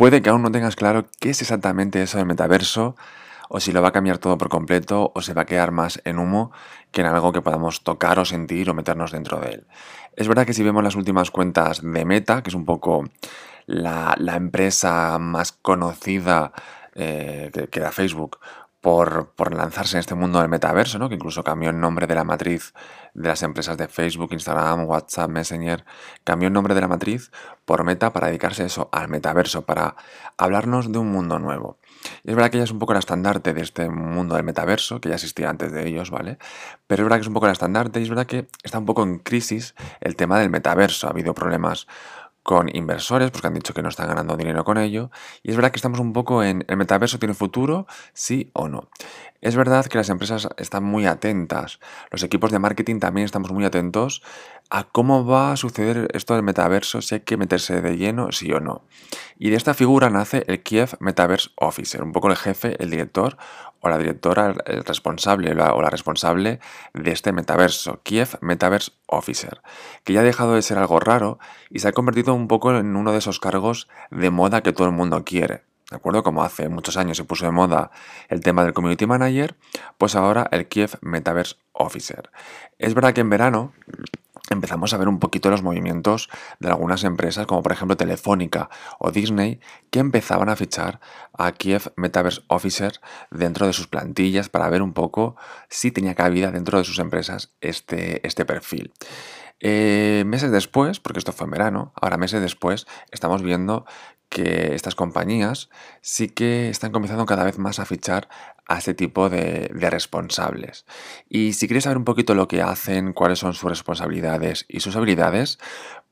puede que aún no tengas claro qué es exactamente eso del metaverso, o si lo va a cambiar todo por completo, o se va a quedar más en humo que en algo que podamos tocar o sentir o meternos dentro de él. Es verdad que si vemos las últimas cuentas de Meta, que es un poco la, empresa más conocida eh, que, que, Facebook por, lanzarse en este mundo del metaverso, ¿no? que incluso cambió el nombre de la matriz de las empresas de Facebook, Instagram, WhatsApp, Messenger, cambió el nombre de la matriz por Meta para dedicarse eso, al metaverso, para hablarnos de un mundo nuevo. Y es verdad que ella es un poco la estandarte de este mundo del metaverso, que ya existía antes de ellos, ¿vale? Pero es verdad que es un poco la estandarte y es verdad que está un poco en crisis el tema del metaverso. Ha habido problemas con inversores, porque han dicho que no están ganando dinero con ello. Y es verdad que estamos un poco en, ¿el metaverso tiene futuro? Sí o no. Es verdad que las empresas están muy atentas, los equipos de marketing también estamos muy atentos a cómo va a suceder esto del metaverso, si hay que meterse de lleno, sí o no. Y de esta figura nace el Kiev Metaverse Officer, un poco el jefe, el director o la directora, el responsable o la responsable de este metaverso, Kiev Metaverse Officer, que ya ha dejado de ser algo raro y se ha convertido un poco en uno de esos cargos de moda que todo el mundo quiere. ¿De acuerdo? Como hace muchos años se puso de moda el tema del Community Manager, pues ahora el Kiev Metaverse Officer. Es verdad que en verano empezamos a ver un poquito los movimientos de algunas empresas, como por ejemplo Telefónica o Disney, que empezaban a fichar a Kiev Metaverse Officer dentro de sus plantillas para ver un poco si tenía cabida dentro de sus empresas este, este perfil. Eh, meses después, porque esto fue en verano, ahora meses después, estamos viendo que estas compañías sí que están comenzando cada vez más a fichar a este tipo de, responsables. Y si quieres saber un poquito lo que hacen, cuáles son sus responsabilidades y sus habilidades,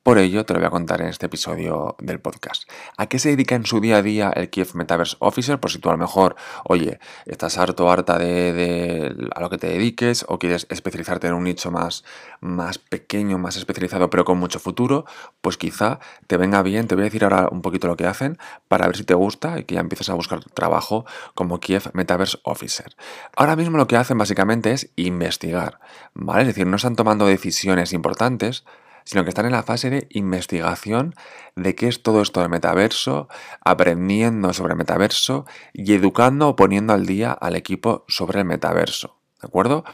por ello te lo voy a contar en este episodio del podcast. ¿A qué se dedica en su día a día el Kiev Metaverse Officer? Por si tú a lo mejor, oye, estás harto harta de, a lo que te dediques o quieres especializarte en un nicho más, más pequeño, más especializado, pero con mucho futuro, pues quizá te venga bien. Te voy a decir ahora un poquito lo que hacen para ver si te gusta y que ya empieces a buscar trabajo como Kiev Metaverse Officer. Ahora mismo lo que hacen básicamente es investigar, ¿vale? Es decir, no están tomando decisiones importantes, sino que están en la fase de investigación de qué es todo esto del metaverso, aprendiendo sobre el metaverso y educando o poniendo al día al equipo sobre el metaverso. ¿De acuerdo?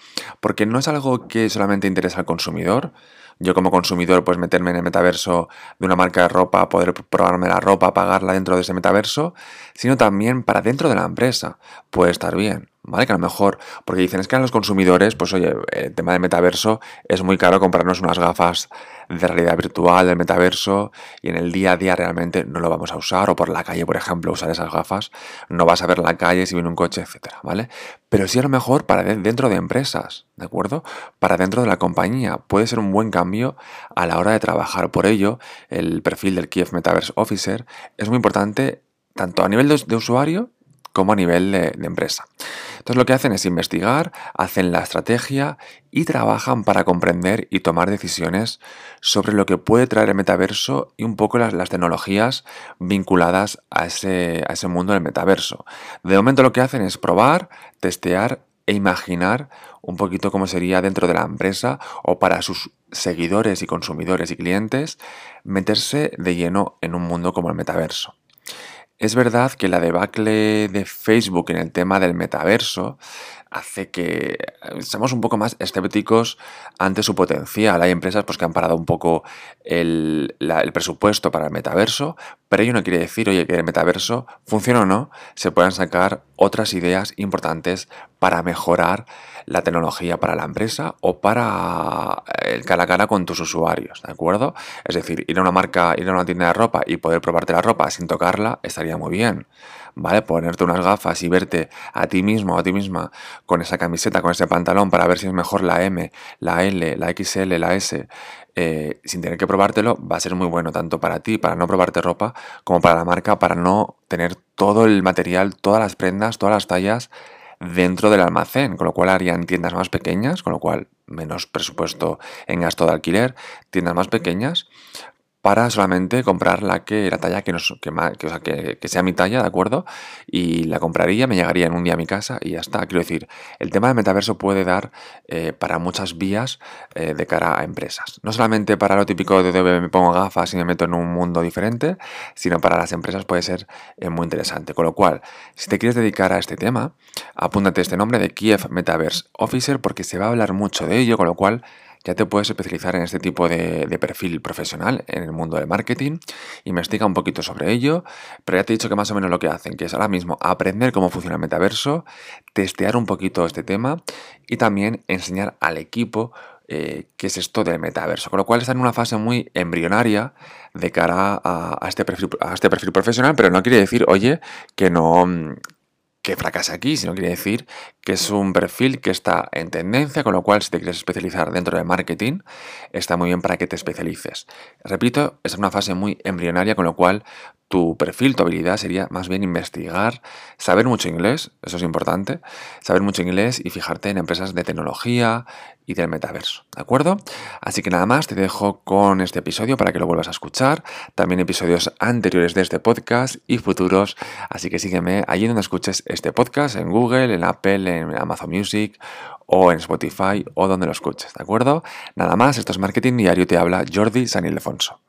Porque no es algo que solamente interesa al consumidor. Yo como consumidor, pues meterme en el metaverso de una marca de ropa, poder probarme la ropa, pagarla dentro de ese metaverso, sino también para dentro de la empresa. Puede estar bien. ¿Vale? Que a lo mejor, porque dicen es que a los consumidores, pues oye, el tema del metaverso es muy caro comprarnos unas gafas de realidad virtual del metaverso y en el día a día realmente no lo vamos a usar o por la calle, por ejemplo, usar esas gafas, no vas a ver la calle si viene un coche, etcétera, ¿vale? Pero sí a lo mejor para dentro de empresas, ¿de acuerdo? Para dentro de la compañía puede ser un buen cambio a la hora de trabajar. Por ello, el perfil del Kiev Metaverse Officer es muy importante tanto a nivel de, usuario como a nivel de empresa. Entonces lo que hacen es investigar, hacen la estrategia y trabajan para comprender y tomar decisiones sobre lo que puede traer el metaverso y un poco las, tecnologías vinculadas a ese, a ese mundo del metaverso. De momento lo que hacen es probar, testear e imaginar un poquito cómo sería dentro de la empresa o para sus seguidores y consumidores y clientes meterse de lleno en un mundo como el metaverso. Es verdad que la debacle de Facebook en el tema del metaverso hace que eh, seamos un poco más escépticos ante su potencial. Hay empresas pues, que han parado un poco el, presupuesto para el metaverso, pero ello no quiere decir, oye, que el metaverso funcione o no, se puedan sacar otras ideas importantes para mejorar la tecnología para la empresa o para eh, el cara a cara con tus usuarios, ¿de acuerdo? Es decir, ir a una marca, ir a una tienda de ropa y poder probarte la ropa sin tocarla estaría muy bien. ¿vale? Ponerte unas gafas y verte a ti mismo o a ti misma con esa camiseta, con ese pantalón para ver si es mejor la M, la L, la XL, la S, eh, sin tener que probártelo, va a ser muy bueno tanto para ti, para no probarte ropa, como para la marca, para no tener todo el material, todas las prendas, todas las tallas dentro del almacén, con lo cual harían tiendas más pequeñas, con lo cual menos presupuesto en gasto de alquiler, tiendas más pequeñas para solamente comprar la que la talla que, nos, que, que, sea mi talla, ¿de acuerdo? Y la compraría, me llegaría en un día a mi casa y ya está. Quiero decir, el tema del metaverso puede dar eh, para muchas vías eh, de cara a empresas. No solamente para lo típico de me pongo gafas y me meto en un mundo diferente, sino para las empresas puede ser eh, muy interesante. Con lo cual, si te quieres dedicar a este tema, apúntate este nombre de Kiev Metaverse Officer porque se va a hablar mucho de ello, con lo cual ya te puedes especializar en este tipo de, perfil profesional en el mundo del marketing. Investiga un poquito sobre ello, pero ya te he dicho que más o menos lo que hacen, que es ahora mismo aprender cómo funciona el metaverso, testear un poquito este tema y también enseñar al equipo eh, qué es esto del metaverso. Con lo cual están en una fase muy embrionaria de cara a, este perfil, a este perfil profesional, pero no quiere decir, oye, que no, que fracase aquí, sino quiere decir que es un perfil que está en tendencia, con lo cual si te quieres especializar dentro de marketing, está muy bien para que te especialices. Repito, es una fase muy embrionaria, con lo cual tu perfil, tu habilidad sería más bien investigar, saber mucho inglés, eso es importante, saber mucho inglés y fijarte en empresas de tecnología y del metaverso, ¿de acuerdo? Así que nada más, te dejo con este episodio para que lo vuelvas a escuchar, también episodios anteriores de este podcast y futuros, así que sígueme allí donde escuches este podcast, en Google, en Apple, en Amazon Music o en Spotify o donde lo escuches, ¿de acuerdo? Nada más, esto es Marketing Diario, te habla Jordi San Ildefonso.